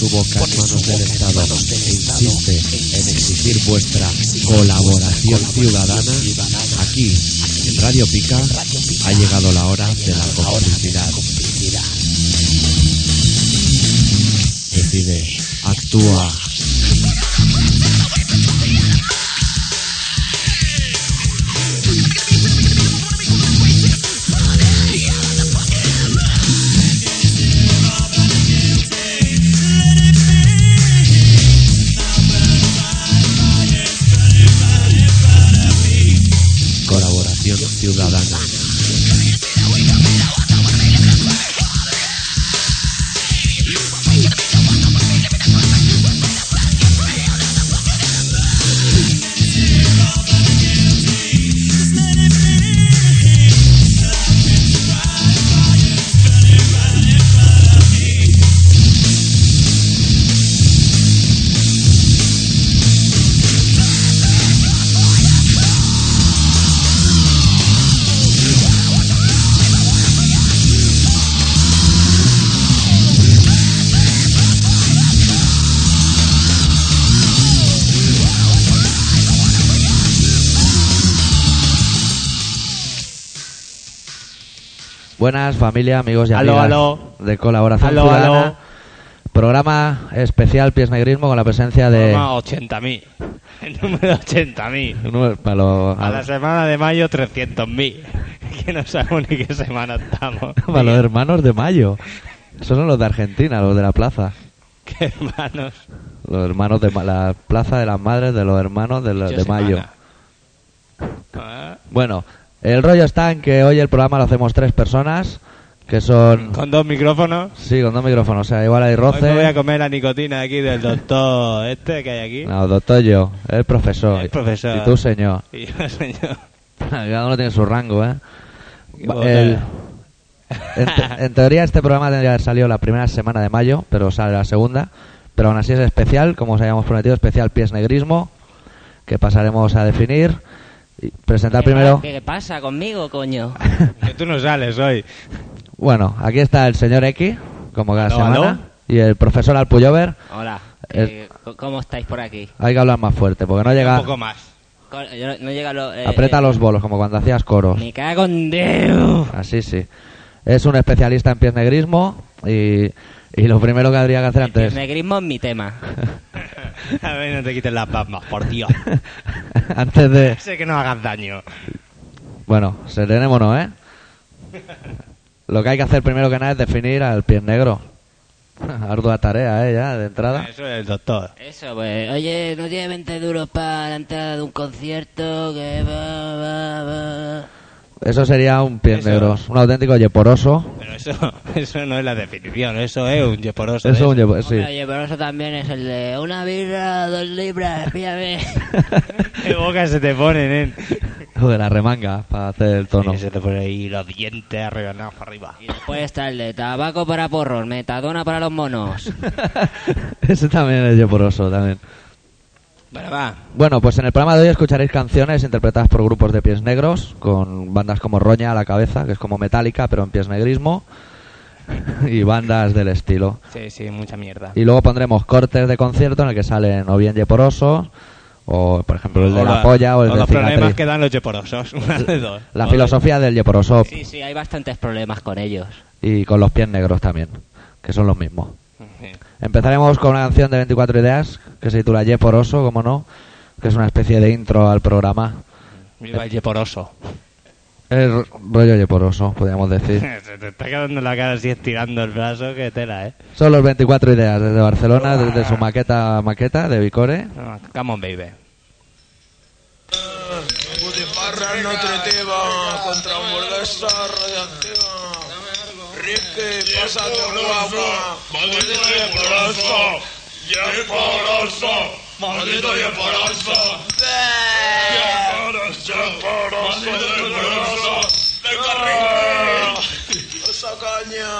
su boca en manos del Estado e insiste en exigir vuestra colaboración ciudadana, aquí, en Radio Pica, ha llegado la hora de la complicidad. Decide, actúa. Familia, amigos y Aló, amigas aló. de Colaboración Aló, Ciudadana. aló. Programa especial Pies Negrismo con la presencia de... Toma 80.000. El número 80.000. Uno- para los- A la semana de mayo 300.000. Que no sabemos ni qué semana estamos. para los hermanos de Mayo. Esos son los de Argentina, los de la plaza. Qué hermanos. Los hermanos de Ma- la plaza de las madres de los hermanos de, los Qué de Mayo. Ah, Bueno, el rollo está en que hoy el programa lo hacemos tres personas, que son... Con dos micrófonos. Sí, con dos micrófonos, o sea, igual hay Hoy me voy a roce. comer la nicotina aquí del doctor este que hay aquí. No, doctor yo, el profesor. El profesor. Y tú, señor. Y yo, señor. Cada uno tiene su rango, ¿eh? Qué el- en, te- en teoría este programa tendría que haber salido la primera semana de mayo, pero sale la segunda. Pero aún así es especial, como os habíamos prometido, especial pies negrismo, que pasaremos a definir. Y presentar primero... ¿Qué pasa conmigo, coño? Que tú no sales hoy. Bueno, aquí está el señor X, como cada semana, aló. y el profesor Alpuyover. Hola. El- eh, ¿Cómo estáis por aquí? Hay que hablar más fuerte, porque no Un llega... poco más. Co- yo no, no llega lo... eh, Aprieta eh, los bolos, como cuando hacías coros. Me cago en Dios. Así sí. Es un especialista en pies negrismo y, y lo primero que habría que hacer El antes... negrismo es mi tema. A ver, no te quites las bambas, por Dios. antes de... Sé que no hagas daño. Bueno, serenémonos, ¿eh? Lo que hay que hacer primero que nada es definir al pie negro. Ardua tarea, ¿eh? Ya, de entrada. Eso es el doctor. Eso, pues, oye, no tiene 20 duros para la entrada de un concierto, que va, va, va. Eso sería un pie Eso. negro. Un auténtico yeporoso. Pero eso, eso no es la definición, eso es un yeporoso. Eso es un de yepo- sí. Hombre, eso también es el de una birra, dos libras, píllame. ¿Qué boca se te ponen, eh? Lo de la remanga, para hacer el tono. Y se te ponen ahí los dientes arrebanados para arriba. Y después está el de tabaco para porros, metadona para los monos. Ese también es yeporoso, también. Bueno, va. Bueno, pues en el programa de hoy escucharéis canciones interpretadas por grupos de pies negros, con bandas como Roña a la cabeza, que es como metálica, pero en pies negrismo, y bandas del estilo. Sí, sí, mucha mierda. Y luego pondremos cortes de concierto en el que salen o bien yeporosos, o por ejemplo el de la polla o el de los problemas que dan los yeporosos. Una de dos. La O filosofía del yeporoso Sí, sí, hay bastantes problemas con ellos. y con los pies negros también, que son los mismos. Empezaremos con una canción de 24 ideas que se titula Yeporoso, como no, que es una especie de intro al programa. Viva el yeporoso. Es rollo yeporoso, podríamos decir. Se te está quedando la cara así estirando el brazo, que tela, ¿eh? Son los 24 ideas desde Barcelona, desde su maqueta maqueta de Vicore. No, come on, baby. Butifarra contra hamburguesa radiactiva. Ricky, pásate guapa. Maldito yeporoso. Yeporoso. Maldito yeporoso. Yeporoso. Maldito yeporoso. Venga, Ricky. Esa caña.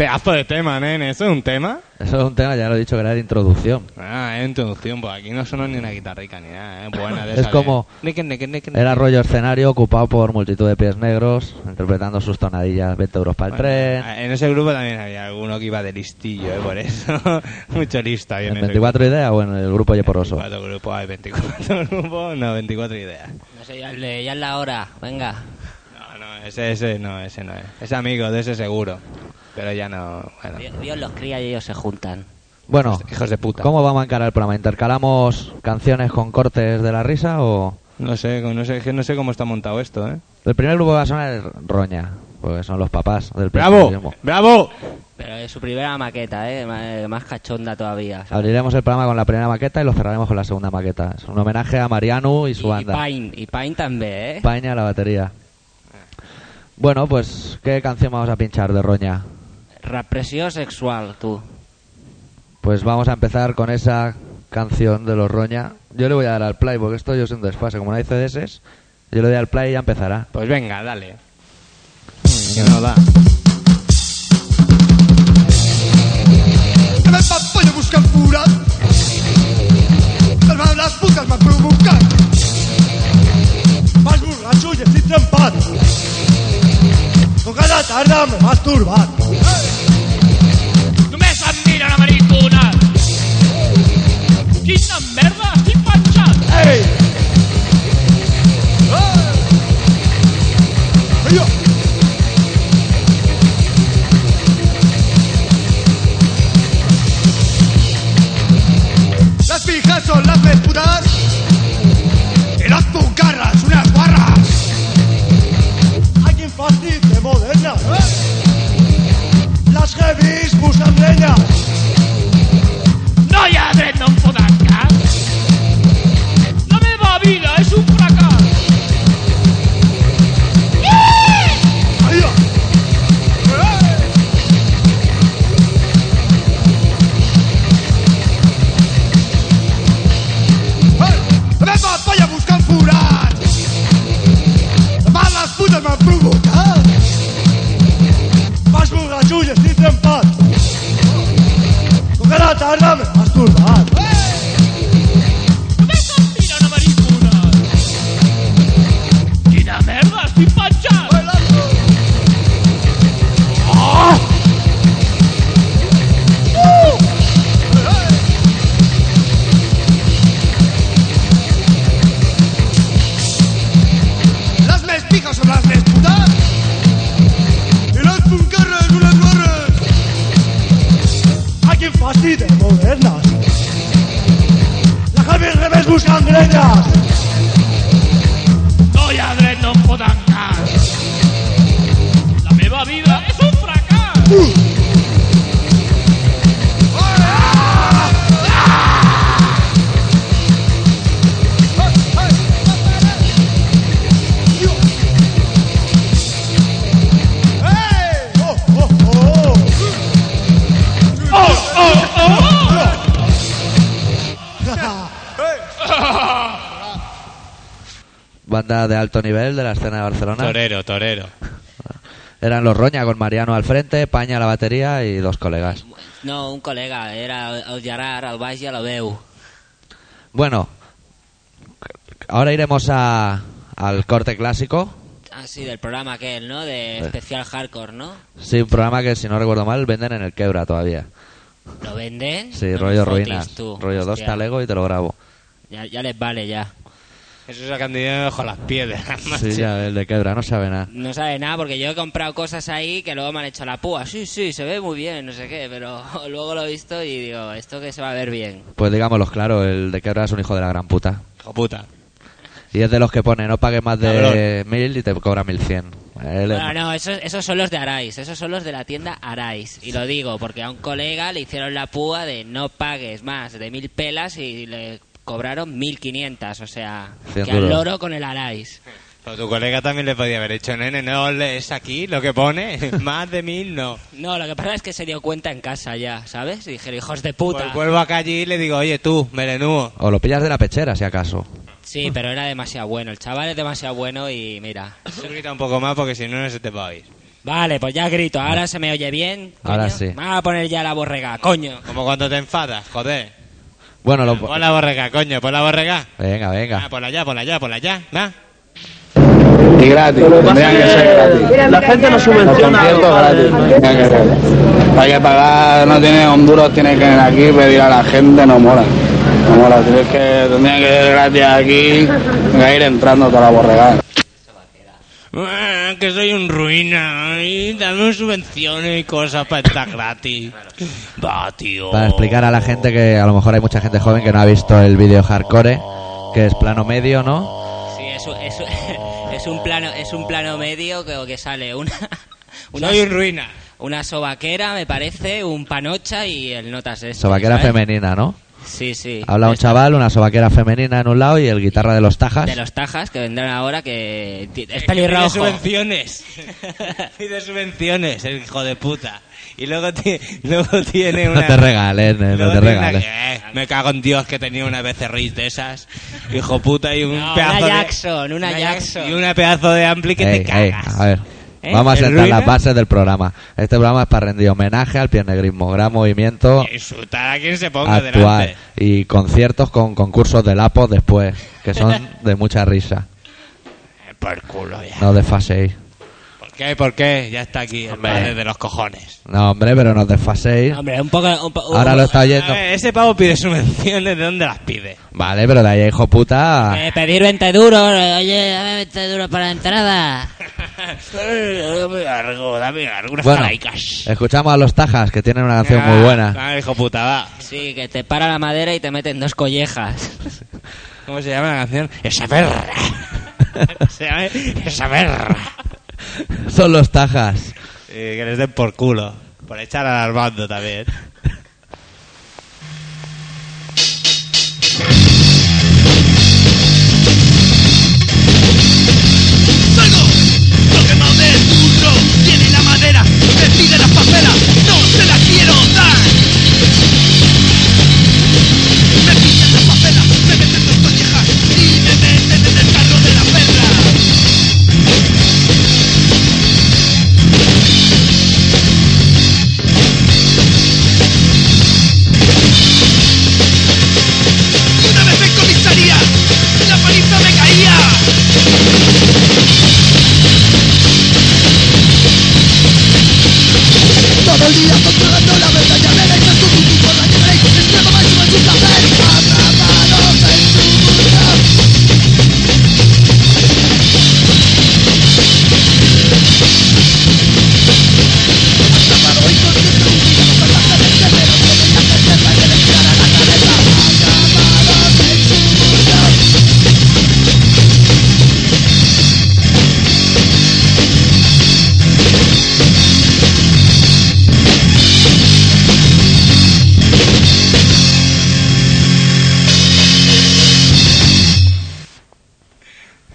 Pedazo de tema, nene. ¿Eso es un tema? Eso es un tema, ya lo he dicho que era de introducción. Ah, de introducción, pues aquí no sonó ni una guitarrica ni nada, ¿eh? Buena de Es esa como- Nique, nique, nique, Era rollo escenario ocupado por multitud de pies negros, interpretando sus tonadillas 20 euros para el Bueno, tren. En ese grupo también había alguno que iba de listillo, ¿eh? Por eso. Mucho listo ahí en, ¿En ese 24 ideas o en el grupo Yeporoso? 24 grupos, hay 24 grupos, no, 24 ideas. No sé, ya, ya es la hora. Venga. No, no, ese, ese no, ese no es. Es amigo de ese seguro. Pero ya no, bueno. Dios, Dios los cría y ellos se juntan. Bueno, Hijos de puta. ¿cómo vamos a encarar el programa? ¿Intercalamos canciones con cortes de la risa o...? No sé, no sé, es que no sé cómo está montado esto, ¿eh? El primer grupo que va a sonar es Roña, porque son los papás del ¡Bravo! ¡Bravo! Pero es su primera maqueta, ¿eh? Más, más cachonda todavía. Abriremos el programa con la primera maqueta y lo cerraremos con la segunda maqueta. Es un homenaje a Mariano y su y, banda. Pine, y Pine también, ¿eh? Paña la batería. Bueno, pues, ¿qué canción vamos a pinchar de Roña? Represión sexual, tú. Pues vamos a empezar con esa canción de los Roña. Yo le voy a dar al play, porque esto yo soy un desfase. Como no hay CDs, yo le doy al play y ya empezará. Pues venga, dale. Que no da. Que me papallo buscan cura. Calmar las putas me provocan. Más borracho y estoy trempat. Con cada tarda me masturbat. Només em mira la maricona. Quina merda, estic penjat. ¡Ey! ¡Ey! yo! Las fijas son las putas y las puncarras unas Las heavies buscan leña. Com cada tarda m'he alto nivel de la escena de Barcelona. Torero, torero. Eran los Roña con Mariano al frente, Paña a la batería y dos colegas. No, un col·lega, era el Gerard, el baix la veu. Bueno, ahora iremos a, al corte clásico. Ah, sí, del programa aquel, ¿no? De especial hardcore, ¿no? Sí, un programa que si no recuerdo mal venden en el Quebra todavía. ¿Lo venden? Sí, No rollo ruinas. tú. Rollo dos Hostia, talego y te lo grabo. Ya, ya les vale, ya. Eso sacan dinero bajo las piedras. Sí, ya, el de Quebra, no sabe nada. No sabe nada porque yo he comprado cosas ahí que luego me han hecho la púa. Sí, sí, se ve muy bien, no sé qué, pero luego lo he visto y digo, esto que se va a ver bien. Pues digámoslo claro, el de Quebra es un hijo de la gran puta. Hijo puta. Y es de los que pone, no pagues más de mil y te cobra mil cien. No, no, esos, esos son los de Arais, esos son los de la tienda Arais. Y lo digo porque a un colega le hicieron la púa de no pagues más de mil pelas y le cobraron mil quinientas, o sea, Cien que al duros. loro con el Arais. Pero tu colega también le podía haber hecho, nene, no lees aquí lo que pone, más de mil no. No, lo que pasa es que se dio cuenta en casa ya, ¿sabes? Y dijeron, hijos de puta. Pues vuelvo acá allí y le digo, oye tú, melenúo. O lo pillas de la pechera, si acaso. Sí, pero era demasiado bueno. El chaval es demasiado bueno y mira. Tú grita un poco más porque si no, no se te va a oír. Vale, pues ya grito. Ahora se me oye bien. coño. Ahora sí. Vamos a poner ya la borrega, coño. Como cuando te enfadas, joder. Bueno, lo... Pon la borrega, coño, pon la borrega. Venga, Ah, venga. ponla allá, ponla allá, ponla allá. Va. Y gratis, tendrían que ser gratis. La gente no Los subvenciona. conciertos gratis, tendrían que ser. Hay que pagar, no tiene Honduras, tiene que venir aquí pedir a la gente, no mola. No mola, si es que tendrían que ser gratis aquí, que ir entrando toda la borregada. Ah, que soy un ruina. Y dame subvenciones y cosas para estar gratis. Va, tío. Para explicar a la gente que a lo mejor hay mucha gente joven que no ha visto el vídeo hardcore, que es plano medio, ¿no? Sí, es un, es un- es un plano, es un plano medio que, que sale una, una, Soy un ruina. una sobaquera, me parece, un panocha y el notas este. Sobaquera ¿sabes? femenina, ¿no? Sí, sí. Habla un chaval, una sobaquera femenina en un lado y el guitarra de los tajas. De los tajas que vendrán ahora que es Pide pelirrojo. subvenciones. Pide subvenciones, el hijo de puta. Y luego, luego tiene una... No te regales, eh, no luego te tiene una- regales. eh, me cago en Dios que tenía una becerril de esas. Hijo puta y un No, pedazo una de... Jackson, una Jackson. Y una pedazo de ampli que Ey, te ey, cagas. a ver, ¿Eh? vamos a ¿El sentar ruina? las bases del programa. Este programa es para rendir homenaje al piernegrismo, gran movimiento Y Insultar a quien se ponga actual delante. y conciertos con concursos de lapos después, que son de mucha risa. Por culo ya. No desfaséis. ¿Por qué? ¿Por qué? Ya está aquí el Hombre. padre de los cojones. No, hombre, pero no desfaséis. Hombre, un poco... un po- Ahora lo está A oyendo. ver, ese pavo pide subvenciones, ¿de dónde las pide? Vale, pero de ahí, hijo puta. Eh, pedir 20 duros, oye, dame 20 duros para la entrada. dame algo, dame algo, unas Bueno, escuchamos a los tajas que tienen una canción muy Ah, buena. Ah, hijo puta, va. Sí, que te para la madera y te meten dos collejas. ¿Cómo se llama la canción? Esa perra. se llama Esa perra. Son los tajas. Eh, que les den por culo. Por echar al Armando también.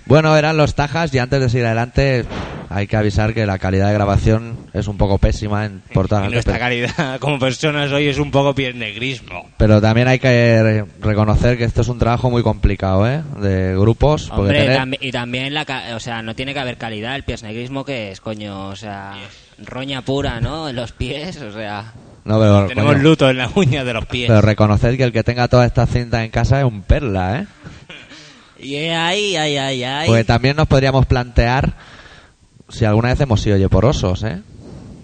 Bueno, eran los tajas y antes de seguir adelante hay que avisar que la calidad de grabación es un poco pésima en por todas Y las nuestra pero, calidad como personas hoy es un poco piernegrismo. pero también hay que re- reconocer que esto es un trabajo muy complicado, ¿eh? De grupos. Hombre, tener- y también la, ca- o sea, no tiene que haber calidad. El piesnegrismo que es, coño, o sea, roña pura, ¿no? En los pies, o sea, No, pero, Tenemos coño, luto en la uña de los pies. pero reconocer que el que tenga todas estas cintas en casa es un perla, ¿eh? Y ay, ay, ay, ay. Porque también nos podríamos plantear si alguna vez hemos sido yeporosos, ¿eh?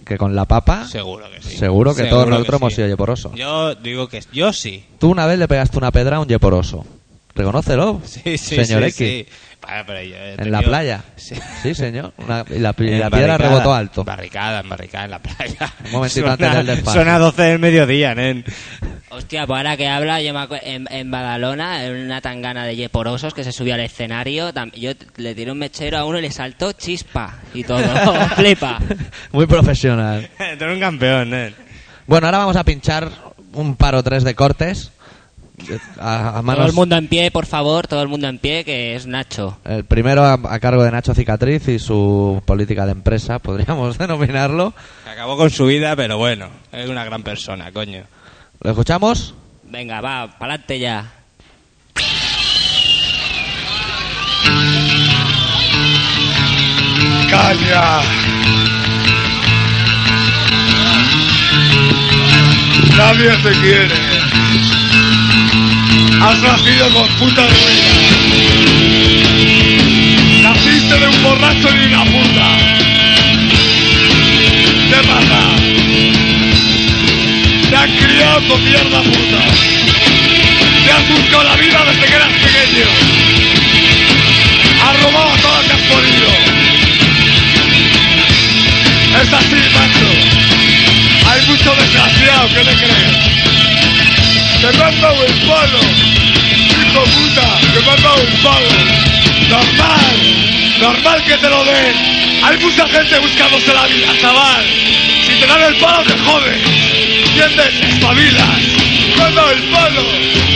Que con la papa, Seguro que sí. seguro que todos nosotros sí. hemos sido yeporosos. Yo digo que yo sí. Tú una vez le pegaste una pedra a un yeporoso. Reconócelo, Sí, sí, señor sí, X. sí. Vale, pero yo he En la tenido- playa. Sí. Sí, señor. Una- y la, y la piedra rebotó alto. Barricada, en barricada, en la playa. Un momentito Suena- antes del despacho. Suena a 12 del mediodía, nen. Hostia, pues ahora que habla, yo me en, en Badalona, en una tangana de yeporosos que se subió al escenario, yo le tiré un mechero a uno y le saltó chispa y todo. Flipa. Muy profesional. Tú eres un campeón, nen. Bueno, ahora vamos a pinchar un par o tres de cortes. A, a Todo el mundo en pie, por favor, todo el mundo en pie, que es Nacho. el primero a, a cargo de Nacho Cicatriz y su política de empresa, podríamos denominarlo. Acabó con su vida, pero bueno, es una gran persona, coño. ¿Lo escuchamos? Venga, va, pa'lante ya. Calla. Nadie te quiere. Has nacido con puta ruina. El palo. Hijo puta, que me han el palo. Normal, normal que te lo den. Hay mucha gente buscándose la vida, chaval. Si te dan el palo, te jodes. ¿Entiendes? Espabilas. Dado el palo,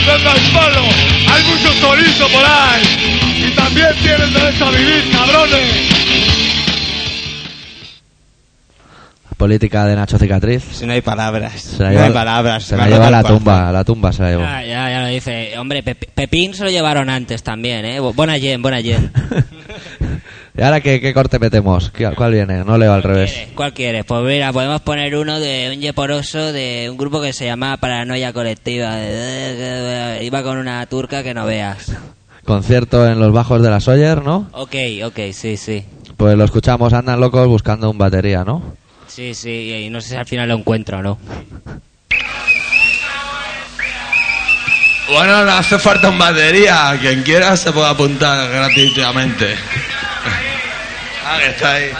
dado el palo. Hay mucho chorizo por ahí. Y también tienen derecho a vivir, cabrones. Política de Nacho Cicatriz. Si no hay palabras. Se la no lleva, hay palabras. se me la lleva a la tumba, a la tumba se la llevó. Ya, ya, ya lo dice. Hombre, Pep- Pepín se lo llevaron antes también, ¿eh? Bu- Buena yen, buena yen. ¿Y ahora qué, qué corte metemos? ¿Qué- ¿Cuál viene? No leo al revés. ¿Quieres? ¿Cuál quieres? Pues mira, podemos poner uno de un yeporoso de un grupo que se llama Paranoia Colectiva. Iba con una turca que no veas. Concierto en los bajos de la Sawyer, ¿no? Ok, ok, sí, sí. Pues lo escuchamos, andan locos buscando un batería, ¿no? Sí, sí, y no sé si al final lo encuentro o no. Bueno, no hace falta un batería. Quien quiera se puede apuntar gratuitamente. Ah, que está ahí.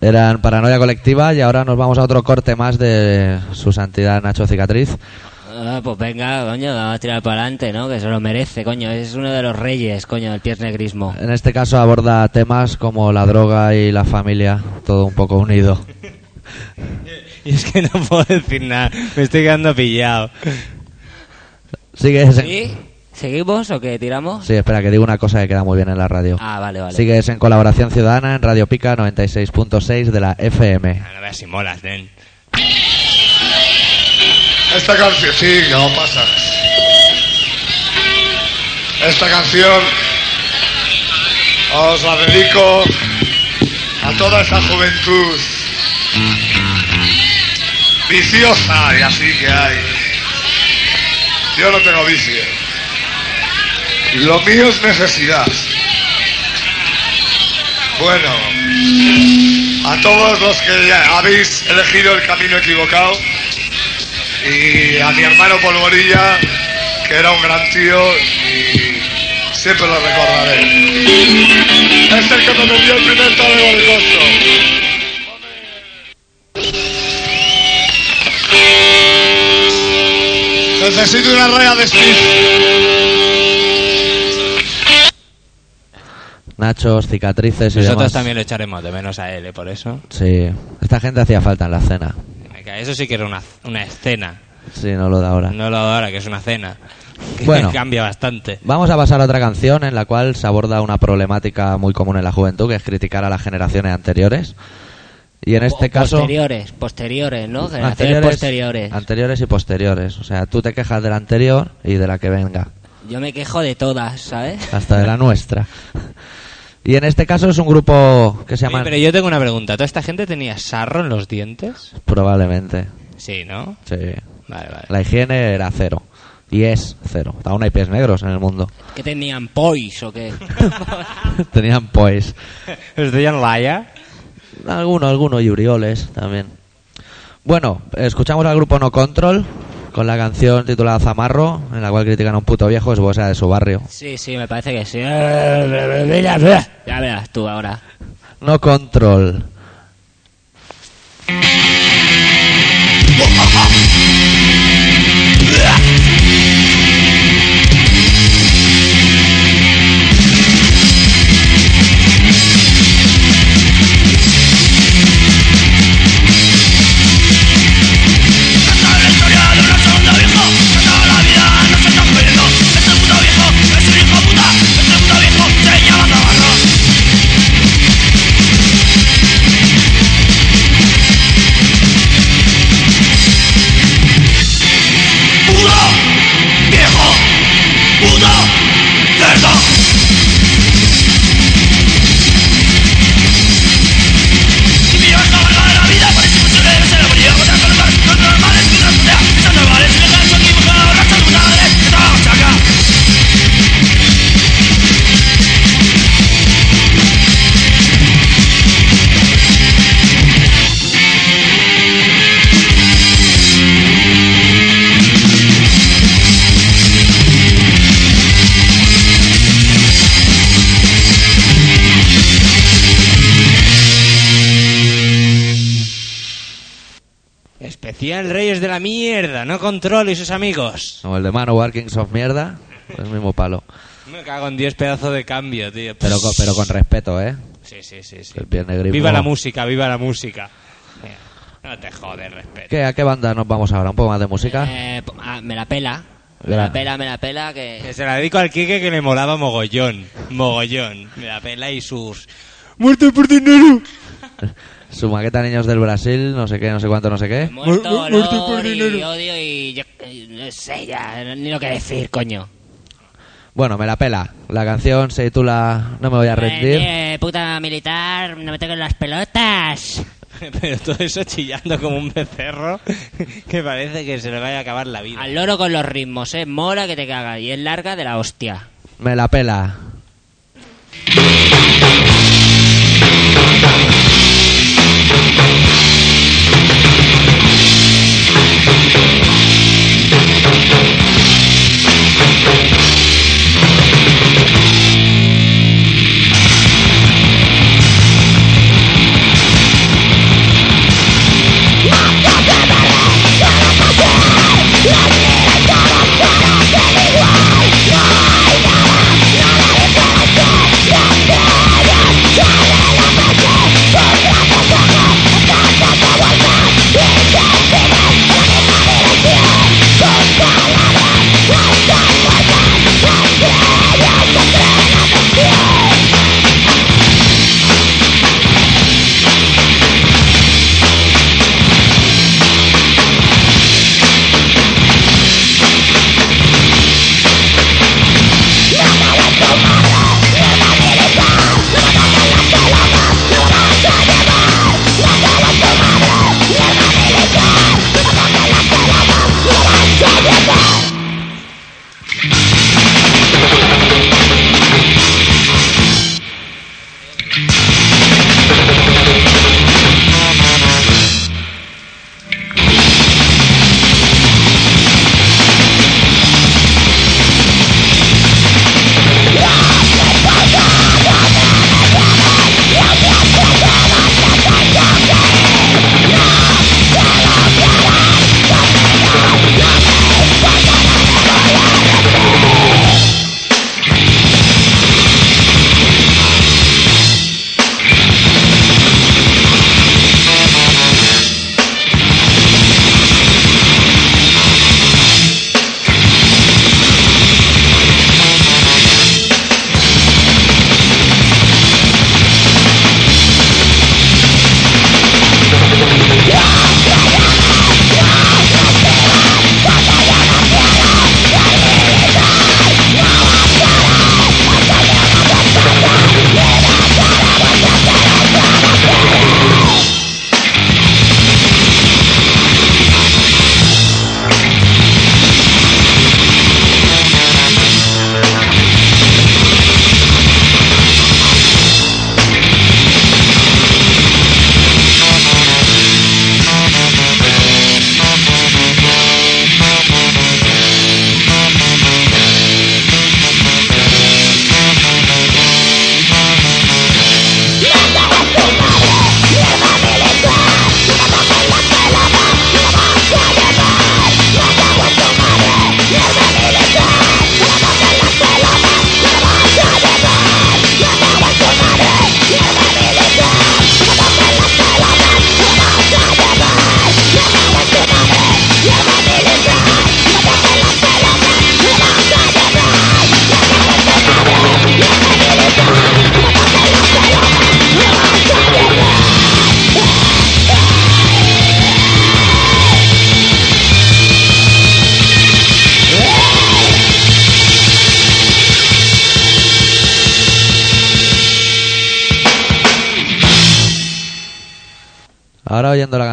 Eran Paranoia Colectiva y ahora nos vamos a otro corte más de su santidad Nacho Cicatriz. Ah, pues venga, coño, vamos a tirar para adelante, ¿no? Que se lo merece, coño. Es uno de los reyes, coño, del pies negrismo. En este caso aborda temas como la droga y la familia, todo un poco unido. Y es que no puedo decir nada. Me estoy quedando pillado. Sigues en... ¿Sí? ¿Seguimos o qué? ¿Tiramos? Sí, espera, que digo una cosa que queda muy bien en la radio. Ah, vale, vale. Sigues en colaboración ciudadana en Radio Pica 96.6 de la FM. A ver si molas, nen. Esta canción, sí, que no pasa. Esta canción os la dedico a toda esa juventud viciosa y así que hay. Yo no tengo vicio. Lo mío es necesidad. Bueno, a todos los que habéis elegido el camino equivocado y a mi hermano Polvorilla, que era un gran tío y siempre lo recordaré. Es el que me vendió el primer talego del costo. Necesito una raya de Steve. Nachos, cicatrices y Nosotros demás. también lo echaremos de menos a él, ¿eh? por eso. Sí, esta gente hacía falta en la cena. Eso sí que era una, una escena. Sí, no lo da ahora. No lo de ahora, que es una cena. Que Bueno. cambia bastante. Vamos a pasar a otra canción en la cual se aborda una problemática muy común en la juventud, que es criticar a las generaciones anteriores. Y en este O caso... Posteriores, posteriores, ¿no? Generaciones posteriores. anteriores y posteriores. O sea, tú te quejas de la anterior y de la que venga, Yo me quejo de todas, ¿sabes? hasta de la nuestra. Y en este caso es un grupo que se llama... pero yo tengo una pregunta. ¿Toda esta gente tenía sarro en los dientes? Probablemente. Sí, ¿no? Sí. Vale, vale. La higiene era cero. Y es cero. Aún hay pies negros en el mundo. ¿Que tenían pois o qué? Tenían. ¿Los de Jan Laia? Algunos, algunos y Urioles también. Bueno, escuchamos al grupo No Control con la canción titulada Zamarro, en la cual critican a un puto viejo, supongo que sea de su barrio. Sí, sí, me parece que sí. Ya verás tú ahora. No Control. Daniel Reyes de la mierda, no control y sus amigos. Como el de Manowar Kings of Mierda, es el mismo palo. Me cago en 10 pedazos de cambio, tío. Pero, con- pero con respeto, ¿eh? Sí, sí, sí, sí. El. Viva la música, viva la música. No te jodes, respeto. ¿Qué, ¿A qué banda nos vamos ahora? ¿Un poco más de música? Eh, ah, me la pela. Me la pela, me la pela, Que que... se la dedico al Kike que le molaba mogollón. Mogollón. Me la pela y sus... ¡Muerte por dinero! Su maqueta Niños del Brasil, no sé qué, no sé cuánto, no sé qué. Muerto, Mu- mu- muerto por olor y dinero. odio y... yo- eh, no sé ya, ni lo que decir, coño. Bueno, me la pela. La canción se titula No me voy a rendir. Eh, eh, puta militar, no me toques las pelotas. Pero todo eso chillando como un becerro que parece que se le vaya a acabar la vida. Al loro con los ritmos, eh. Mola que te caga y es larga de la hostia. Me la pela.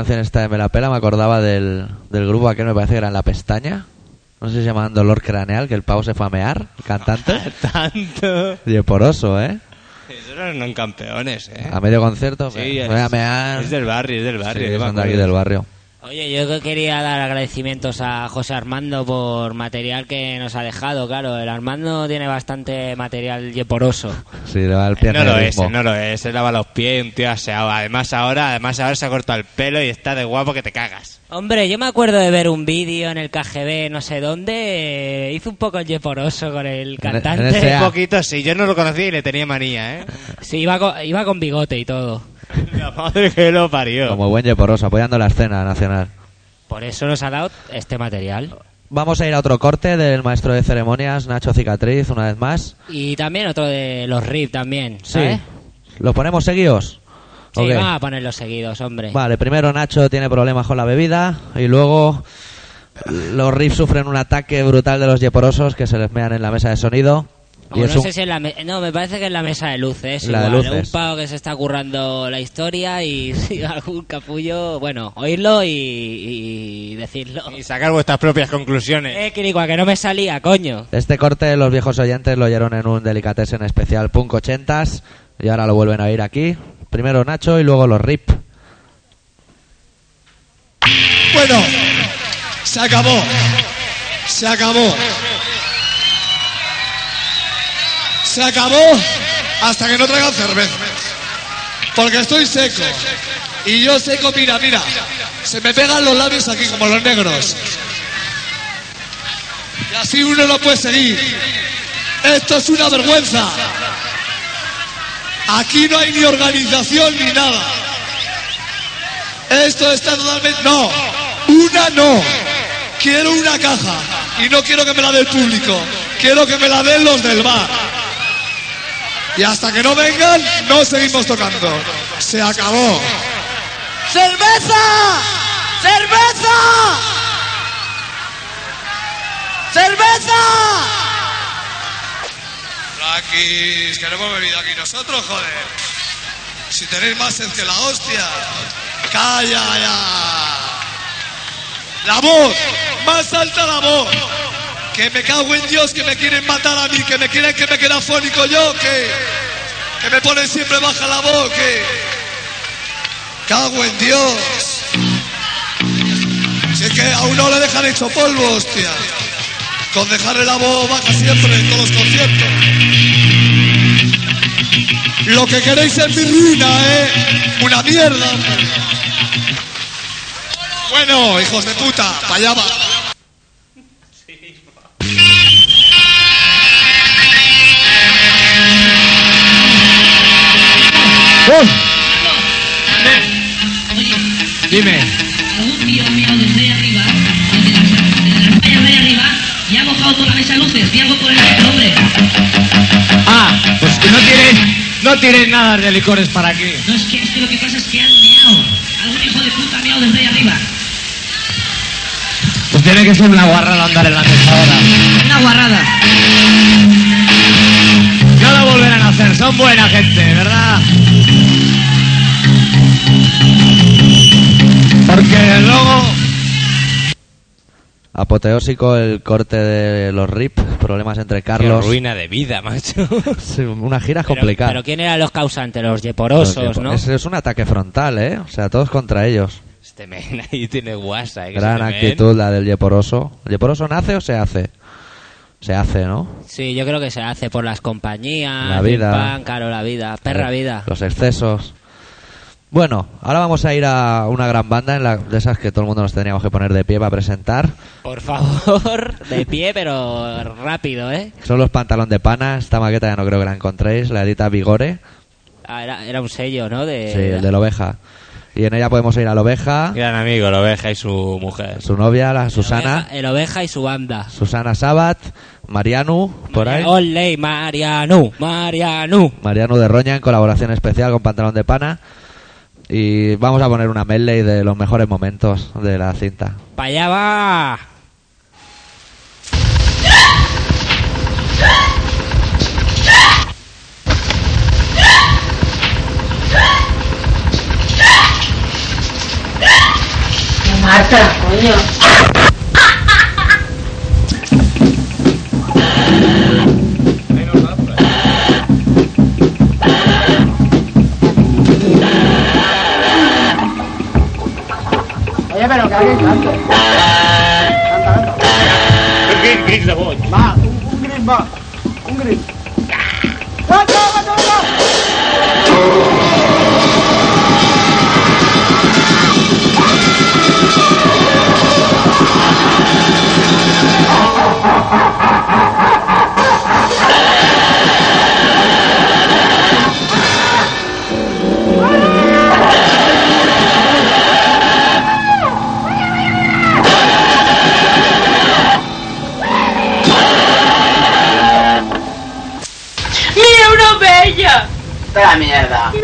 Canción esta de Me la pela me acordaba del, del grupo aquel, me parece que era en La Pestaña. No sé si se llamaban Dolor Craneal, que el pavo se fue a mear, el cantante. Tanto. Y poroso, ¿eh? Esos eran campeones, ¿eh? A medio concierto, Sí, me es, voy a mear. es del barrio, es del barrio. Sí, son de aquí del barrio. Oye, yo que quería dar agradecimientos a José Armando por material que nos ha dejado, claro. El Armando tiene bastante material yeporoso. Sí, le va el pie No lo es, no lo es. Se lava los pies y un tío aseado. Además ahora, además ahora se ha cortado el pelo y está de guapo que te cagas. Hombre, yo me acuerdo de ver un vídeo en el KGB, no sé dónde, eh, hizo un poco el yeporoso con el cantante. en Un poquito sí, yo no lo conocía y le tenía manía, ¿eh? Sí, iba con, iba con bigote y todo. La madre que lo parió. Como buen yeporoso, apoyando la escena nacional. Por eso nos ha dado este material. Vamos a ir a otro corte del maestro de ceremonias, Nacho Cicatriz, una vez más. Y también otro de los RIP también, ¿sabes? ¿Los ponemos seguidos? Sí, Ok. vamos a ponerlos seguidos, hombre. Vale, primero Nacho tiene problemas con la bebida y luego los riffs sufren un ataque brutal de los yeporosos que se les mean en la mesa de sonido. Y no un- sé si es la me- no, me parece que es la mesa de luces. La de igual, luces. Un pavo que se está currando la historia y, si algún capullo, bueno, oírlo y, y decirlo. Y sacar vuestras propias conclusiones. Eh, Quiricua, que no me salía, coño. Este corte los viejos oyentes lo oyeron en un Delicatessen especial Punk 80s y ahora lo vuelven a oír aquí. Primero Nacho y luego los RIP. Bueno, se acabó. Se acabó. Se acabó hasta que no traigan cerveza. Porque estoy seco. Y yo seco, mira, mira. Se me pegan los labios aquí como los negros. Y así uno no puede seguir. Esto es una vergüenza. Aquí no hay ni organización ni nada. Esto está totalmente... No, una no. Quiero una caja. Y no quiero que me la dé el público. Quiero que me la den los del bar. Y hasta que no vengan, no seguimos tocando. Se acabó. ¡Cerveza! ¡Cerveza! ¡Cerveza! Tranquis, que no hemos bebido aquí nosotros, joder. Si tenéis más sed que la hostia. Calla ya. La voz, más alta la voz. Que me cago en Dios, que me quieren matar a mí, que me quieren que me quede afónico yo, que, que me ponen siempre baja la voz, que cago en Dios. Si es que a uno le dejan hecho polvo, hostia. Con dejarle la voz baja siempre en todos los conciertos. Lo que queréis es mi ruina, ¿eh? Una mierda. Bueno, hijos de puta, para allá va. Dime. Algún tío mío desde arriba, desde las, desde las vallas de arriba, y ha mojado toda la mesa de luces. Di algo por el hombre. Ah, pues que no tienes, no tienes nada de licores para aquí. No, es que, es que lo que pasa es que han meado. Pues tiene que ser una guarrada andar en la mesa ahora. Una guarrada. No lo volverán a hacer, son buena gente, ¿verdad? Porque luego... Apoteósico el corte de los RIP, problemas entre Carlos. Qué ruina de vida, macho. Sí, una gira Pero, complicada. pero ¿quién eran los causantes? Los yeporosos, ¿no? Es, es un ataque frontal, ¿eh? O sea, todos contra ellos. Este men ahí tiene guasa, ¿eh? Gran se te ven. actitud la del Yeporoso. ¿El Yeporoso nace o se hace? Se hace, ¿no? Sí, yo creo que se hace por las compañías. La vida. el pan, claro, la vida. Perra Eh, vida. Los excesos. Bueno, ahora vamos a ir a una gran banda en la, de esas que todo el mundo nos tendríamos que poner de pie para presentar. Por favor, de pie, pero rápido, ¿eh? Son los pantalón de pana. Esta maqueta ya no creo que la encontréis. La edita Vigore. Ah, era, era un sello, ¿no? De, Sí, el de la oveja. Y en ella podemos ir a la oveja, Gran amigo, lo oveja y su mujer. su novia, la el Susana. oveja- el oveja y su banda. Susana Sabat, Marianu, por ahí. Oley, Marianu, Marianu. Mariano de Roña en colaboración especial con Pantalón de Pana. Y vamos a poner una medley de los mejores momentos de la cinta. Pa' allá va. Marta, coño. Oye, pero ¿qué Gris, gris de boig. Va, un gris, va. Un gris. Va, va, va, va, va. ¡Mira una bella! ¡Esta mierda!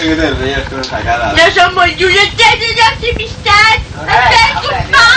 ¿Qué te ríes con esa cara? ¡No somos Juliet de la amistad! ¡Hasta goodbye!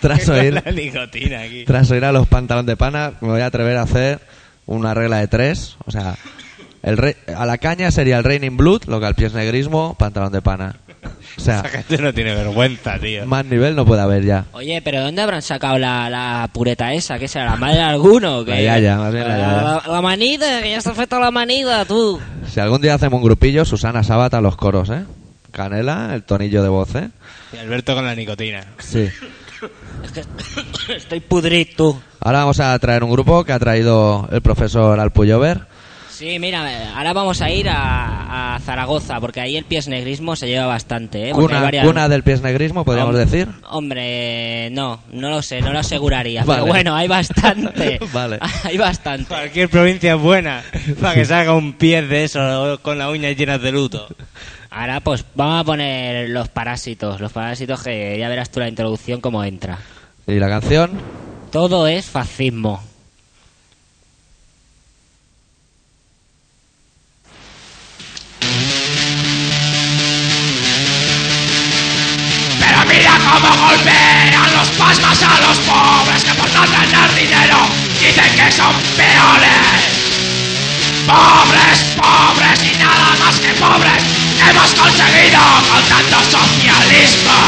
tras oír, La nicotina aquí. tras oír a los pantalones de pana, me voy a atrever a hacer una regla de tres. O sea, el rey, a la caña sería el Raining Blood, lo que al pie es negrismo, pantalón de pana. O sea, Esa gente no tiene vergüenza, tío. más nivel no puede haber ya. Oye, pero ¿dónde habrán sacado la, la pureta esa? ¿Qué será? ¿La madre de alguno? o qué? La yaya, más bien la yaya. La, la manida, que ya está afecta la manida, tú. Si algún día hacemos un grupillo, Susana Sabata a los coros, ¿eh? Canela, el tonillo de voz, ¿eh? Y Alberto con la nicotina. Sí. Es que estoy pudrit, tú. Ahora vamos a traer un grupo que ha traído el profesor Alpuyover. Sí, mira, ahora vamos a ir a, a Zaragoza, porque ahí el pies negrismo se lleva bastante, ¿eh? Porque hay Cuna, varias- cuna del pies negrismo, podríamos Hom- decir. Hombre, no, no lo sé, no lo aseguraría. Vale. Pero bueno, hay bastante. Vale. Hay bastante. Cualquier provincia es buena para que salga un pie de eso con las uñas llenas de luto. Ahora pues vamos a poner los parásitos, los parásitos que ya verás tú la introducción cómo entra. Y la canción, Todo es fascismo. Pero mira cómo golpean los pasmas a los pobres que por no tener dinero dicen que son peores. Pobres, pobres y nada más que pobres hemos conseguido con tanto socialismo.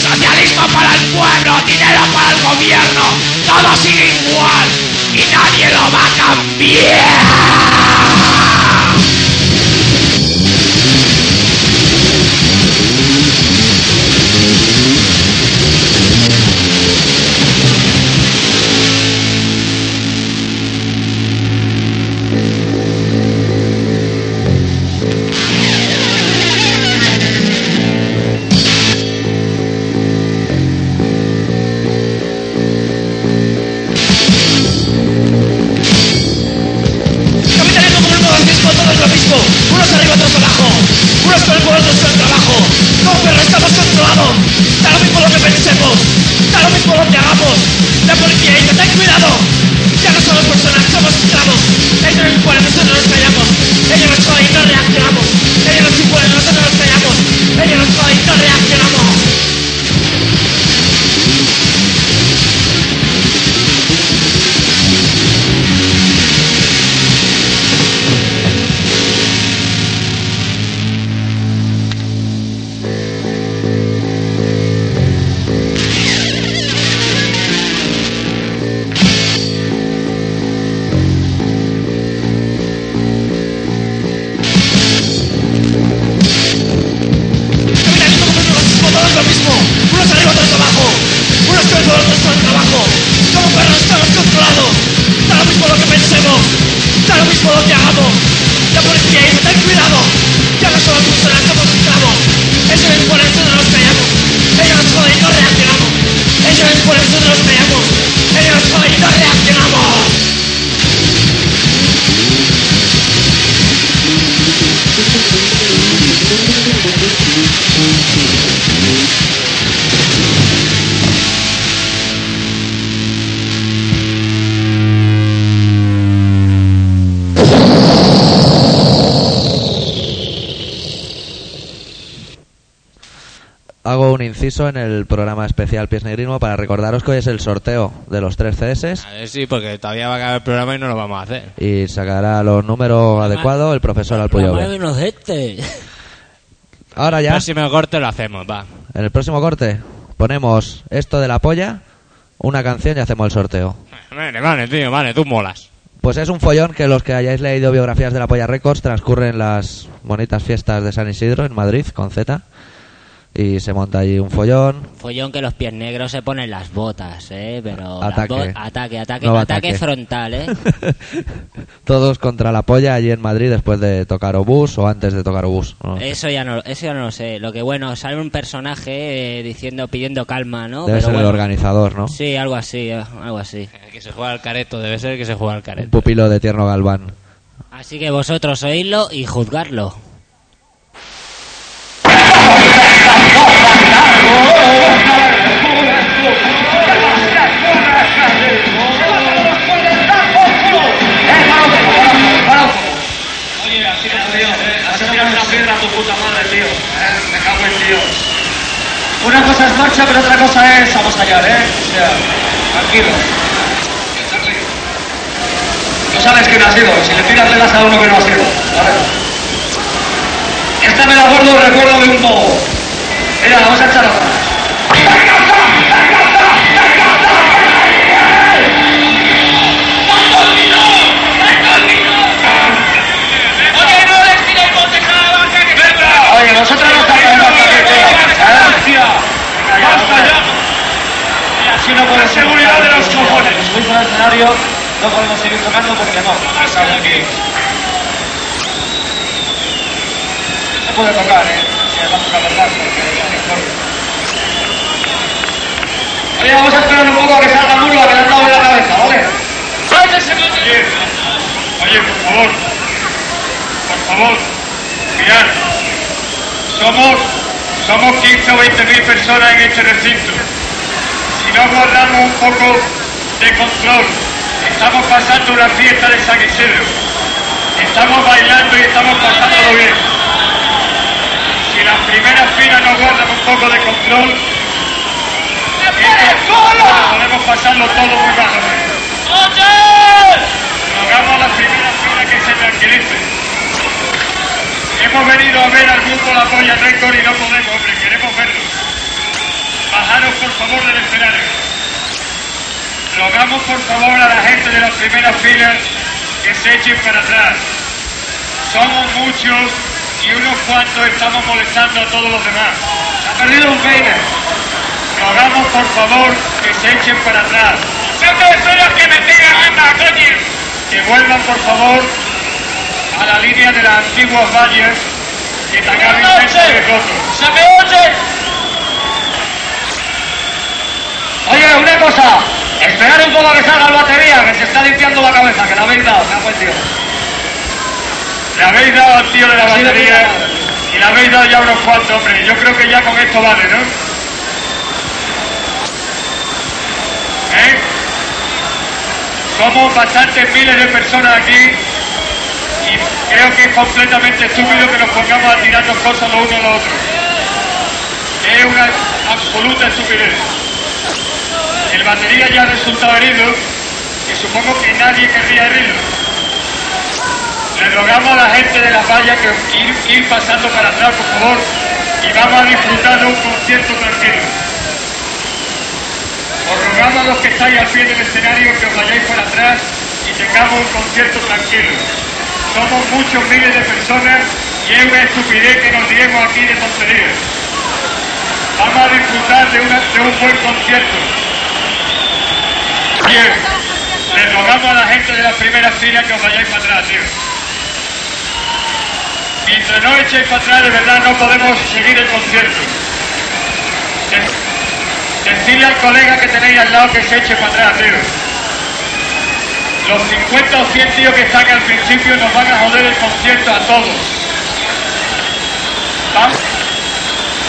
Socialismo para el pueblo, dinero para el gobierno, todo sigue igual y nadie lo va a cambiar. Da lo mismo que hagamos. La policía dice, ten cuidado. Inciso en el programa especial Pies Negrismo para recordaros que hoy es el sorteo de los tres CS A ver, sí, porque todavía va a acabar el programa y no lo vamos a hacer. y sacará los números adecuados el profesor Alpuyover. menos este. Ahora ya, Próximo corte lo hacemos, va. en el próximo corte, ponemos esto de la polla, una canción y hacemos el sorteo. Vale, vale, tío, vale, tú molas. Pues es un follón que los que hayáis leído biografías de la Polla Records transcurren las bonitas fiestas de San Isidro en Madrid con Z y se monta allí un follón. Follón que los pies negros se ponen las botas, ¿eh? Pero... Ataque. bo- ataque, ataque, Nuevo ataque ataque. frontal, ¿eh? Todos contra la polla allí en Madrid después de tocar obús o antes de tocar obús. ¿no? Eso ya no, eso ya no lo sé. Lo que bueno, sale un personaje eh, diciendo, pidiendo calma, ¿no? Debe Pero ser el bueno, organizador, ¿no? Sí, algo así, eh, algo así. El que se juega al careto, debe ser el que se juega al Un careto. pupilo de Tierno Galván. Así que vosotros oídlo y juzgarlo. Puta madre, tío. Eh, Me cago en Dios. Una cosa es marcha, pero otra cosa es avasallar, ¿eh? O sea, tranquilo. No sabes quién ha sido, si le tiras le das a uno que no ha sido, ¿vale? Esta me la guardo recuerdo de un bobo. Mira, vamos a echar otra. Así no puede ser. seguridad de los cojones! Subís al escenario, no podemos seguir tocando porque no. Estamos aquí. No puede tocar, ¿eh? Si vamos a verdad, porque es. Oye, vamos a esperar un poco a que salga Murga, que le han dado en la cabeza, ¿vale? Oye, oye, por favor, por favor, mirad, somos, somos 15 o 20 mil personas en este recinto. No guardamos un poco de control, estamos pasando una fiesta de San Isidro. Estamos bailando y estamos pasándolo bien. Si las primeras filas no guardan un poco de control, podemos pasarlo todo muy mal. Rogamos a la primera fila que se tranquilice. Hemos venido a ver al grupo La Polla Record y no podemos, hombre, queremos verlo. Bajaros por favor del escenario. Rogamos por favor a la gente de las primeras filas que se echen para atrás. Somos muchos y unos cuantos estamos molestando a todos los demás. Se ha perdido un peine. Rogamos por favor que se echen para atrás. que me Que vuelvan por favor a la línea de las antiguas vallas que tan hábilmente se roto. ¡Se me oye! Una cosa. Esperar un poco a que salga el batería, que se está limpiando la cabeza, que la habéis dado, me ha tío. Le habéis dado al tío de la batería y le habéis dado ya unos cuantos, hombre. Yo creo que ya con esto vale, ¿no? ¿Eh? Somos bastantes miles de personas aquí y creo que es completamente estúpido que nos pongamos a tirarnos cosas los unos a los otros. Es una absoluta estupidez. El batería ya ha resultado herido y supongo que nadie querría herirlo. Le rogamos a la gente de las vallas que ir, ir pasando para atrás, por favor, y vamos a disfrutar de un concierto tranquilo. Os rogamos a los que estáis al pie del escenario que os vayáis para atrás y tengamos un concierto tranquilo. Somos muchos miles de personas y es una estupidez que nos diremos aquí de tonterías. Vamos a disfrutar de, una- de un buen concierto. Bien, les rogamos a la gente de la primera fila que os vayáis para atrás, tío. Mientras no echéis para atrás, de verdad no podemos seguir el concierto. De- decidle al colega que tenéis al lado que se eche para atrás, tío. Los 50 o 100 tíos que están al principio nos van a joder el concierto a todos. Vamos,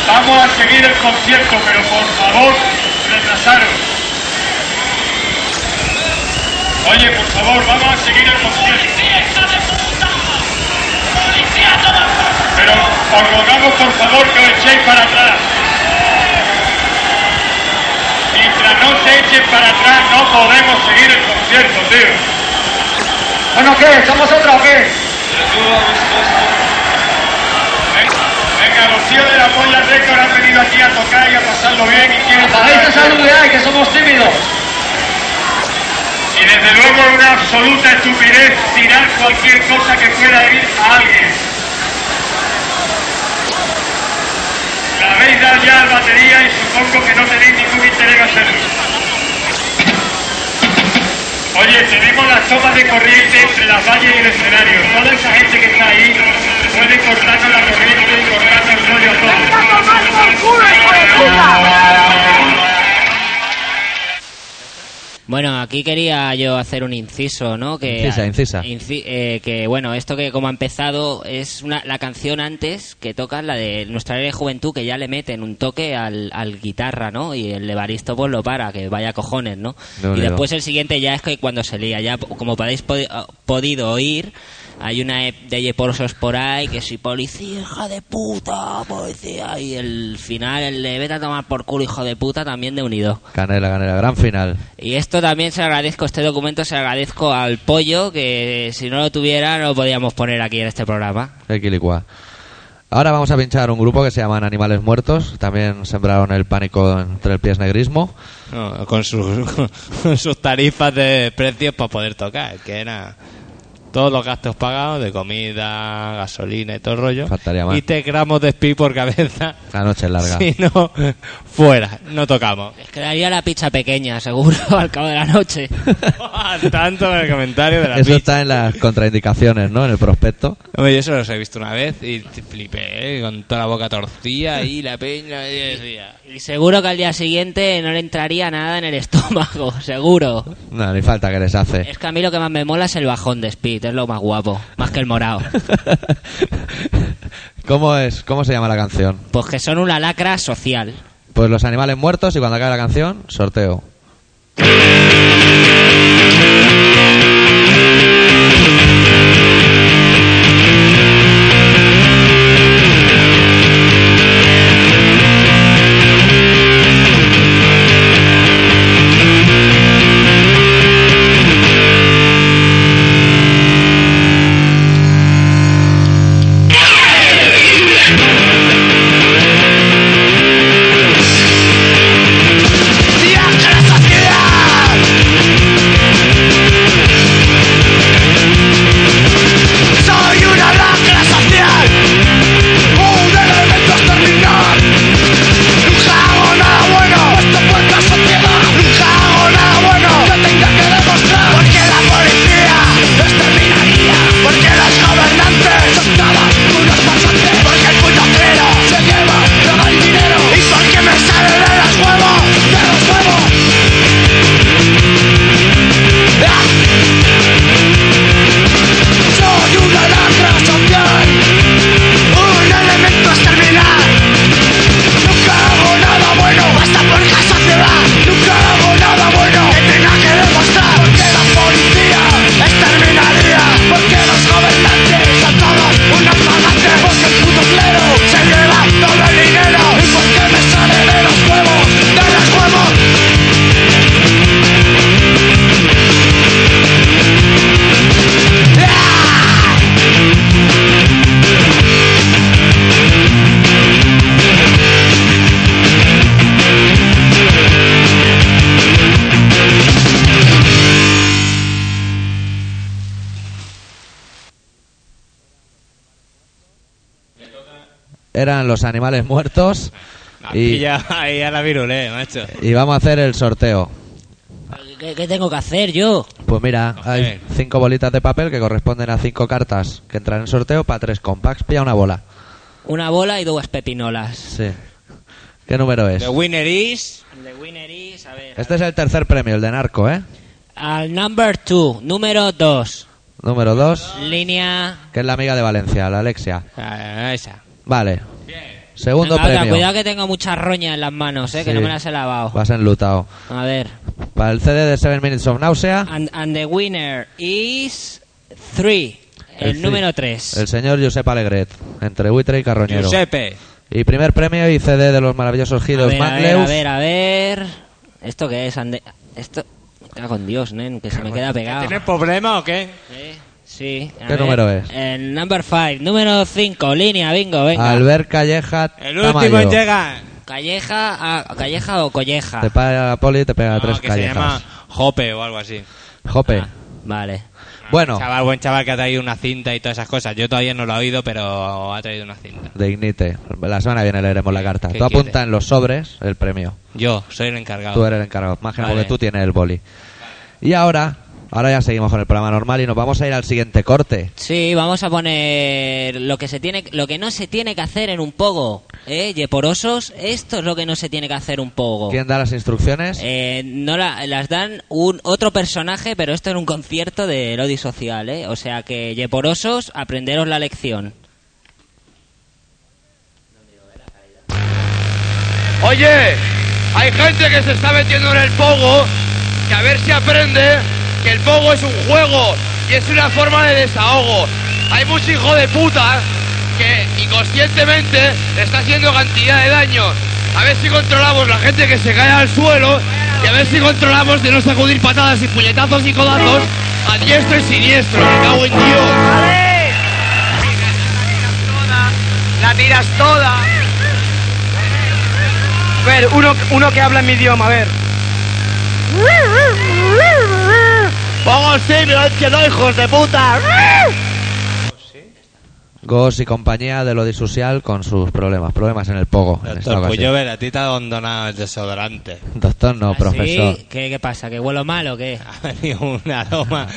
vamos a seguir el concierto, pero por favor, retrasaros. Oye, por favor, vamos a seguir el concierto. Pero os rogamos por favor que os echéis para atrás. Mientras no se echen para atrás, no podemos seguir el concierto, tío. Bueno, ¿qué? ¿Somos otra o qué? Venga, los tíos de la Polla Record han venido aquí a tocar y a pasarlo bien y quieren esa saludar que somos tímidos. Desde luego una absoluta estupidez tirar cualquier cosa que pueda herir a alguien. La habéis dado ya al batería y supongo que no tenéis ningún interés en hacerlo. Oye, tenemos las tomas de corriente entre las valles y el escenario. Toda esa gente que está ahí puede cortarnos la corriente y cortarnos el rollo a todos. Bueno, aquí quería yo hacer un inciso, ¿no? Que, Incisa, incisa. Inci- eh, que bueno, esto que como ha empezado es una, la canción antes que tocan, la de Nuestra Ley de Juventud, que ya le meten un toque al, al guitarra, ¿no? Y el Evaristo pues lo para, que vaya cojones, ¿no? No, y no. después el siguiente ya es que cuando se lía, ya como podéis ah, podido oír, hay una ep de Yeporsos por ahí que si policía, hija de puta, policía, y el final, el de vete a tomar por culo, hijo de puta, también de unido. Canela, canela, gran final. Y esto también se lo agradezco, este documento se lo agradezco al pollo, que si no lo tuviera no lo podíamos poner aquí en este programa. Equilicua. Ahora vamos a pinchar un grupo que se llaman Animales Muertos. También sembraron el pánico entre el pies negrismo. No, con, sus, con sus tarifas de precios para poder tocar, que era todos los gastos pagados de comida, gasolina y todo el rollo. Faltaría más. Y tres gramos de speed por cabeza. La noche es larga. Si no, fuera, no tocamos. Les quedaría la pizza pequeña, seguro, al cabo de la noche. Tanto en el comentario de la Eso pizza. está en las contraindicaciones, ¿no? En el prospecto. Hombre, yo eso los he visto una vez y flipé, ¿eh? con toda la boca torcida y la peña y. Y seguro que al día siguiente no le entraría nada en el estómago, seguro. No, ni falta que les hace. Es que a mí lo que más me mola es el bajón de speed, es lo más guapo, más que el morado. ¿Cómo es? ¿Cómo se llama la canción? Pues que son una lacra social. Pues los animales muertos y cuando acabe la canción, sorteo. Los animales muertos Y y, ya ahí a la virulé, macho. y vamos a hacer el sorteo. ¿Qué, qué tengo que hacer yo? Pues mira, hay cinco bolitas de papel que corresponden a cinco cartas que entran en sorteo para tres compacts. Pilla una bola. Una bola y dos pepinolas. Sí. ¿Qué número es? The winner is... The winner is, a ver. Este es el tercer premio, el de narco, ¿eh? Al number two, número dos. Número dos, Línea... que es la amiga de Valencia, la Alexia. Ah, esa. Vale. Segundo Venga, otra, premio. cuidado que tengo mucha roña en las manos, eh, que Sí. no me las he lavado. Vas enlutado. A ver. Para el CD de Seven Minutes of Nausea, And, and the winner is three. El, El número fi- 3. el señor Josep Alegret, entre Buitre y Carroñero. Giuseppe. Y primer premio y CD de los maravillosos A Giros ver, a ver, a ver, a ver. ¿Esto qué es? Ande- Esto... Me cago en Dios, nen, que se me queda pegado. ¿Tienes problema o qué? Sí. A ¿Qué ver. número es? El number 5, número 5, línea, bingo, venga. Albert Calleja El último en Tamayo. llegar. Calleja, a- Calleja o Colleja. Te paga la poli y te pega No, tres que se llama. Jope o algo así. Jope. Vale. Bueno, Chaval, buen chaval que ha traído una cinta y todas esas cosas. Yo todavía no lo he oído, pero ha traído una cinta. de Ignite. La semana que viene leeremos la carta. ¿Qué Tú apunta quiere? en los sobres el premio. Yo, soy el encargado. Tú eres el encargado. Más que nada Vale. porque tú tienes el boli. Y ahora, ahora ya seguimos con el programa normal y nos vamos a ir al siguiente corte. Sí, vamos a poner lo que se tiene, lo que no se tiene que hacer en un pogo, ¿eh? Yeporosos, esto es lo que no se tiene que hacer un pogo. ¿Quién da las instrucciones? Eh, no la- las dan un otro personaje, pero esto en un concierto de Lodi Social, ¿eh? O sea que Yeporosos, aprenderos la lección. Oye, hay gente que se está metiendo en el pogo, que a ver si aprende que el pogo es un juego y es una forma de desahogo. Hay mucho hijo de puta que inconscientemente está haciendo cantidad de daño. A ver si controlamos la gente que se cae al suelo y a ver si controlamos de no sacudir patadas y puñetazos y codazos a diestro y siniestro. Me cago en Dios. La tiras toda. A ver, uno, uno que habla en mi idioma, a ver. Pongo sí, que no, hijos de puta. Gos y compañía de lo disocial con sus problemas. Problemas en el pogo. en esta Doctor ocasión. Puyover, a ti te ha abandonado el desodorante. Doctor no, profesor. ¿Sí? ¿Qué, ¿Qué pasa? ¿Que huelo mal o qué? Ha venido un aroma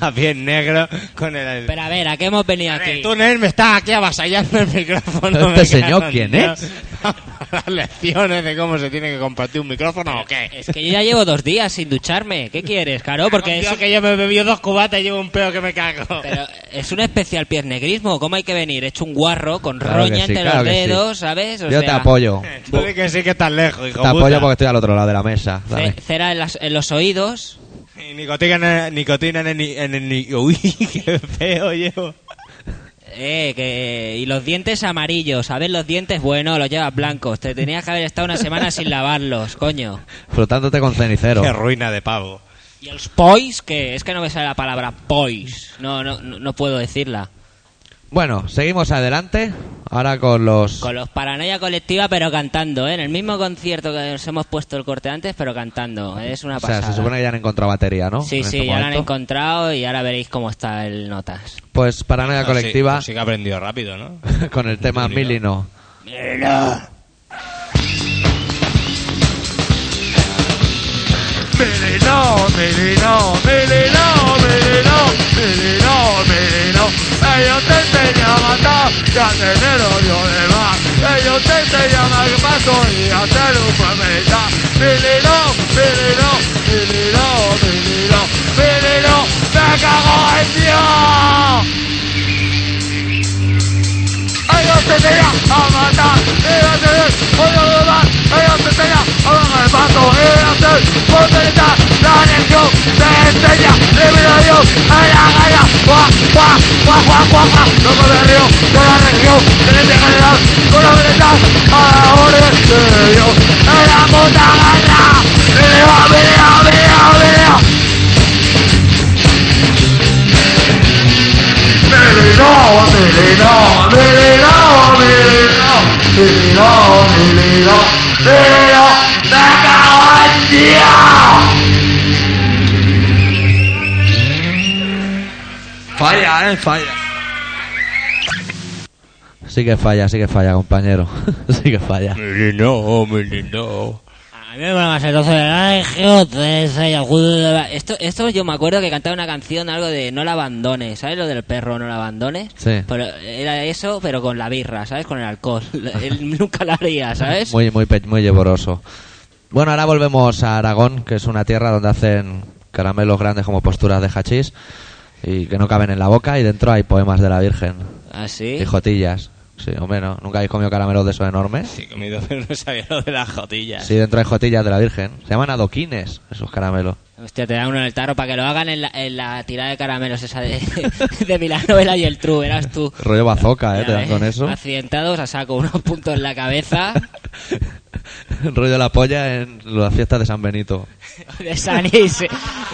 a piel negro con el... Pero a ver, ¿a qué hemos venido A ver, aquí? Tú, Nen, me estás aquí avasallando el micrófono. ¿Este me señor en quién Dios. es? Las lecciones de cómo se tiene que compartir un micrófono o qué. Es que yo ya llevo dos días sin ducharme. ¿Qué quieres, Caro? Porque es, que yo me he bebido dos cubatas y llevo un pedo que me cago. pero es un especial pies negrismo. ¿Cómo hay que venir? Hecho un guarro con Claro roña sí, entre claro los sí. dedos, ¿sabes? O Yo te apoyo. Tú di que sí que estás lejos, hijo Te apoyo puta. porque estoy al otro lado de la mesa. Dale. Cera en, las- en los oídos. Y nicotina en el... Nicotina en el... ni- En el ni- Uy, qué feo llevo. Eh, que... Y los dientes amarillos. ¿Sabes? Los dientes, bueno, los llevas blancos. Te tenías que haber estado una semana sin lavarlos, coño. Frotándote con cenicero. Qué ruina de pavo. Y els pois, que es que no me sale la palabra pois. No, no, no puedo decirla. Bueno, seguimos adelante. Ahora con los... Con los paranoia colectiva, pero cantando, ¿eh? En el mismo concierto que nos hemos puesto el corte antes, pero cantando. Es una O sea, pasada. se supone que ya han encontrado batería, ¿no? Sí, En sí, este ya lo han encontrado y ahora veréis cómo está el notas. Pues paranoia Ah, sí, colectiva pues sí que ha aprendido rápido, ¿no? con el tema Milino. Milino. Melino, melino, melino, melino, melino, melino. Ellos te enseñan a matar y a tener odio de más. Ellos te enseñan a que paso y a ser un planeta. Melino, melino, melino, melino, melino. ¡Me cago en Dios! Te enseñan a te enseñan a el te enseña, Dios, la. Loco de la general, con la a la de Dios. Puta melino, melino, melino, melino, me cago en Dios. Falla, eh, falla. Sí que falla, sí que falla, compañero. sí que falla. Milino, milino. A mí me mola más el trozo de "Ay, geotes, ay, el judo de la-". Esto, esto yo me acuerdo que cantaba una canción, algo de no la abandones, ¿sabes lo del perro no la abandones? Sí. Pero era eso, pero con la birra, ¿sabes? Con el alcohol. Él nunca lo haría, ¿sabes? Muy, muy, muy llevoroso. Bueno, ahora volvemos a Aragón, que es una tierra donde hacen caramelos grandes como posturas de hachís y que no caben en la boca y dentro hay poemas de la Virgen ¿Ah, sí? y jotillas. Sí, hombre, no. ¿Nunca habéis comido caramelos de esos enormes? Sí, he comido, pero no sabía lo de las jotillas. Sí, dentro de jotillas de la Virgen. Se llaman adoquines, esos caramelos. Hostia, te dan uno en el tarro para que lo hagan en la, en la tirada de caramelos esa de, de Villanueva y el True, verás tú. Rollo bazooka, ¿eh? Te dan con eso. Accidentados, a saco unos puntos en la cabeza. Rollo la polla en las fiestas de San Benito. De San, Is-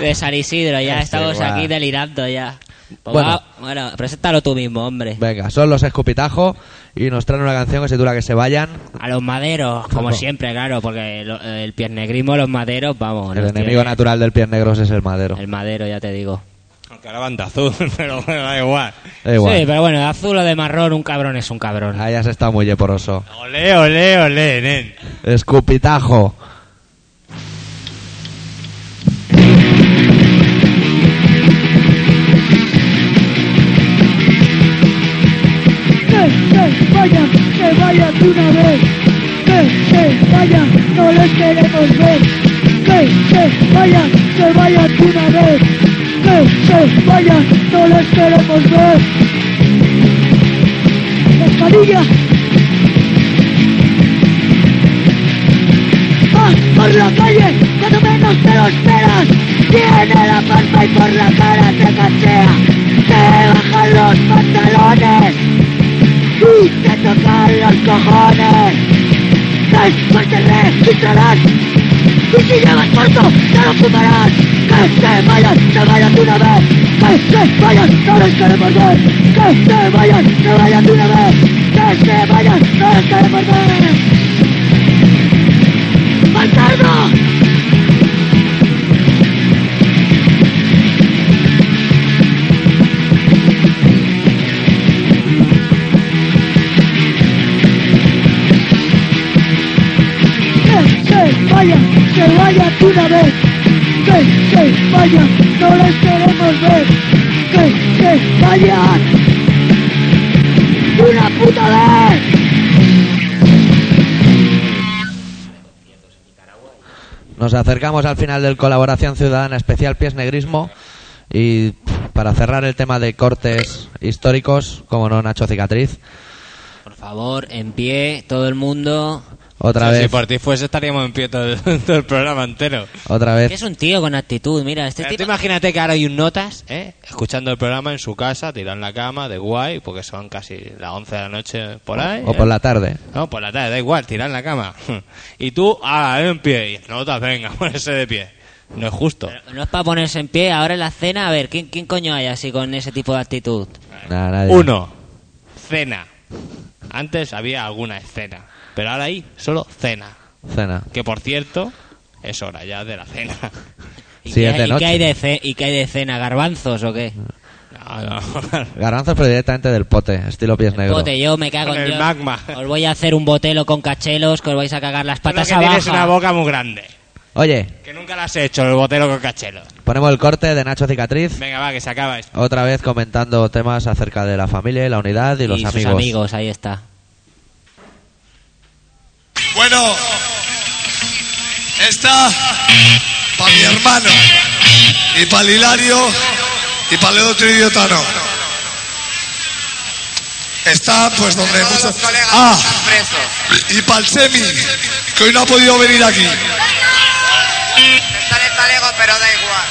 de San Isidro, ya Sí, estamos guau. aquí delirando ya. Pues Bueno. va- bueno, preséntalo tú mismo, hombre. Venga, son los escupitajo y nos traen una canción que se titula Que se vayan. A los maderos, como siempre, claro, porque lo- el piernegrismo, los maderos, vamos. El enemigo tiene- natural del pies negros es el madero. El madero, ya te digo. Aunque ahora van de azul, pero bueno, da igual. Da igual. Sí, pero bueno, de azul o de marrón, un cabrón es un cabrón. Ahí has estado muy yeporoso. Olé, olé, olé, nen. Escupitajo. Registrarás y si llevas corto te lo fumarás. Que se vayan, se vayan de una vez. Que se vayan, no les queremos ver. Que se vayan, se vayan de una vez. Que se vayan, no les queremos ver. Nos acercamos al final del Colaboración Ciudadana Especial Pies Negrismo. Y para cerrar el tema de cortes históricos, como no, Nacho Cicatriz. Por favor, en pie, todo el mundo. Otra O sea, vez, Si por ti fuese, estaríamos en pie todo el, todo el programa entero. otra vez. es un tío con actitud, mira, este tipo... imagínate que ahora hay un notas, ¿eh? Escuchando el programa en su casa, tirado en la cama, de guay, porque son casi las 11 de la noche por ahí. O ¿eh? por la tarde. No, por la tarde, da igual, tirar en la cama. y tú, ah, en pie. Y el notas, venga, ponerse de pie. No es justo. No es para ponerse en pie, ahora en la cena, a ver, ¿quién, quién coño hay así con ese tipo de actitud? Nada, nadie. Uno, cena. Antes había alguna escena, pero ahora hay solo cena. Cena. Que por cierto, es hora ya de la cena. ¿Y, Sí, qué, es de y noche. qué hay de ce- ¿Y qué hay de cena? ¿Garbanzos o qué? No, no. Garbanzos, pero directamente del pote, estilo pies negros. Bote, yo me cago Con en el Dios. magma. Os voy a hacer un botelo con cachelos que os vais a cagar las patas que abajo. tienes una boca muy grande. Oye, Que nunca la has hecho, el botero con cachelo. ponemos el corte de Nacho Cicatriz. Venga, va, que se acaba esto. Otra vez comentando temas acerca de la familia y la unidad y, los sus amigos. amigos, ahí está. Bueno, esta para mi hermano y para el Hilario y para el otro idiota no. Está pues donde muchos... Ah, y para el Semi, que hoy no ha podido venir aquí. Está en el talego, pero da igual.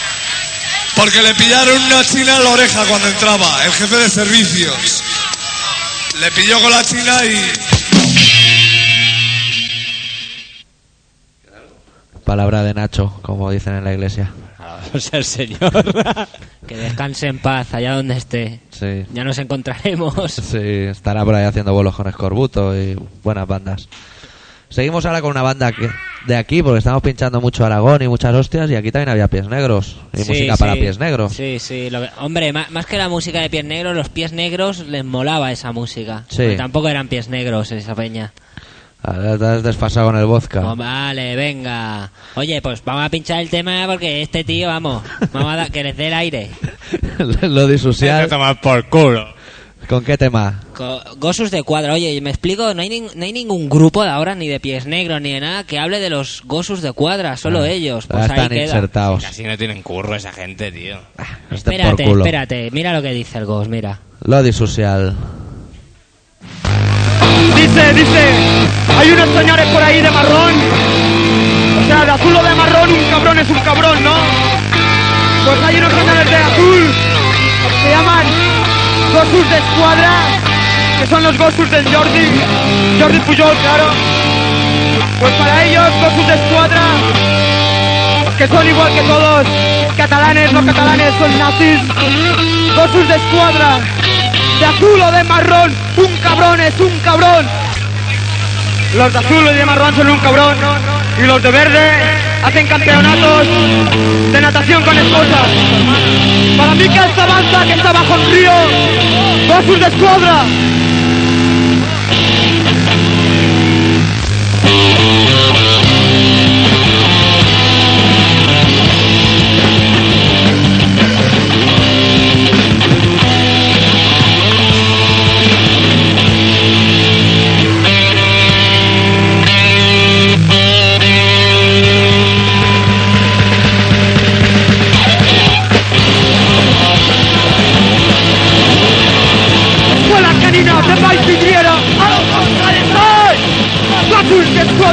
Porque le pillaron una china en la oreja cuando entraba, el jefe de servicios. Le pilló con la china y... Palabra de Nacho, como dicen en la iglesia. O sea, el señor. Que descanse en paz allá donde esté. Sí. Ya nos encontraremos. Sí, estará por ahí haciendo bolos con Escorbuto y buenas bandas. Seguimos ahora con una banda que- de aquí, porque estamos pinchando mucho Aragón y muchas hostias, y aquí también había pies negros. Y Sí, música para sí. pies negros. Sí, sí. lo que- hombre, ma- más, que la música de pies negros, los pies negros les molaba esa música. Sí. Porque tampoco eran pies negros esa peña. Ahora te has desfasado con el vodka. Oh, vale, venga. Oye, pues vamos a pinchar el tema porque este tío, vamos, vamos a dar que les dé el aire. Lo disocial. tomar por culo. ¿Con qué tema? Gosus de cuadra. Oye, me explico, no hay, nin- no hay ningún grupo de ahora, ni de pies negros, ni de nada, que hable de los Gosus de cuadra, solo Ah, ellos. Pues ahí están queda. insertados. Casi no tienen curro esa gente, tío. Por Espérate, culo. espérate, mira lo que dice el Gos, mira. Lo disocial. Dice, dice, hay unos señores por ahí de marrón. O sea, de azul o de marrón, un cabrón es un cabrón, ¿no? Pues hay unos señores de azul, se llaman Gosus de Escuadra, que son los Gosus del Jordi, Jordi Pujol, claro. Pues para ellos, Gosus de Escuadra, que son igual que todos, catalanes, no catalanes, son nazis. Gosus de Escuadra, de azul o de marrón, un cabrón es un cabrón. Los de azul y de marrón son un cabrón, y los de verde hacen campeonatos de natación con esposas. Para mí que esta banda que está bajo el río, Gosus de Escuadra.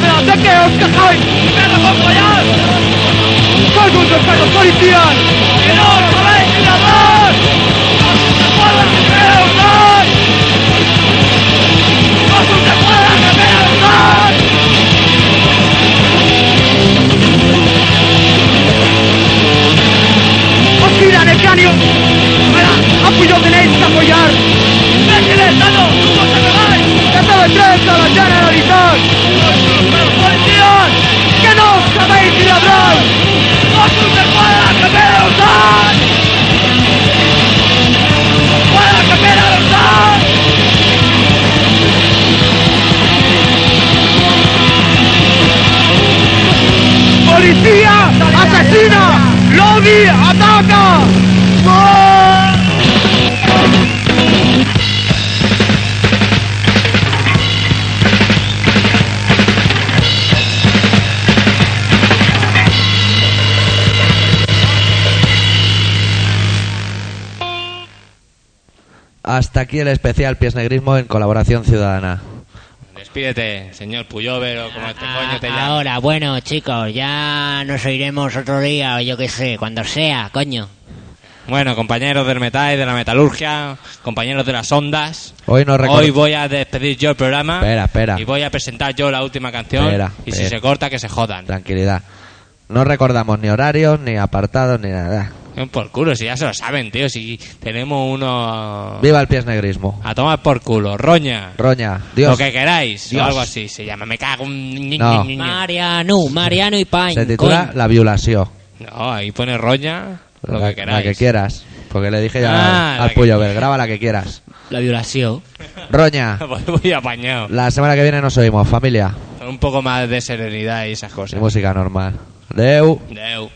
De Escuadra, ¿de qué os quejáis? ¡Me lo pongo ya! ¡Soy un de perros policías! Aquí el especial Pies Negrismo en colaboración ciudadana. Despídete, señor Puyover o como este coño te llama. Ah, Ahora, bueno, chicos, ya nos oiremos otro día o yo qué sé, cuando sea, coño. Bueno, compañeros del metal y de la metalurgia, compañeros de las ondas. Hoy no Hoy voy a despedir yo el programa. Espera, espera. Y voy a presentar yo la última canción. Espera, y si espera. se corta, que se jodan. Tranquilidad. No recordamos ni horarios, ni apartados, ni nada. Por culo, si ya se lo saben, tío. Si tenemos uno. Viva el Pies Negrismo. A tomar por culo. Roña. Roña, Dios. Lo que queráis. Dios. O algo así se llama. Me cago en. No. Mariano, Mariano y Pain. Se titula. La violación. No, ahí pone Roña. Lo la, que queráis. la que quieras. Porque le dije ya Ah, al, al que Puyo, quieras. graba la que quieras. La violación. Roña, Voy apañado. la semana que viene nos oímos, familia. Un poco más de serenidad y esas Y cosas. música normal. Deu. Deu.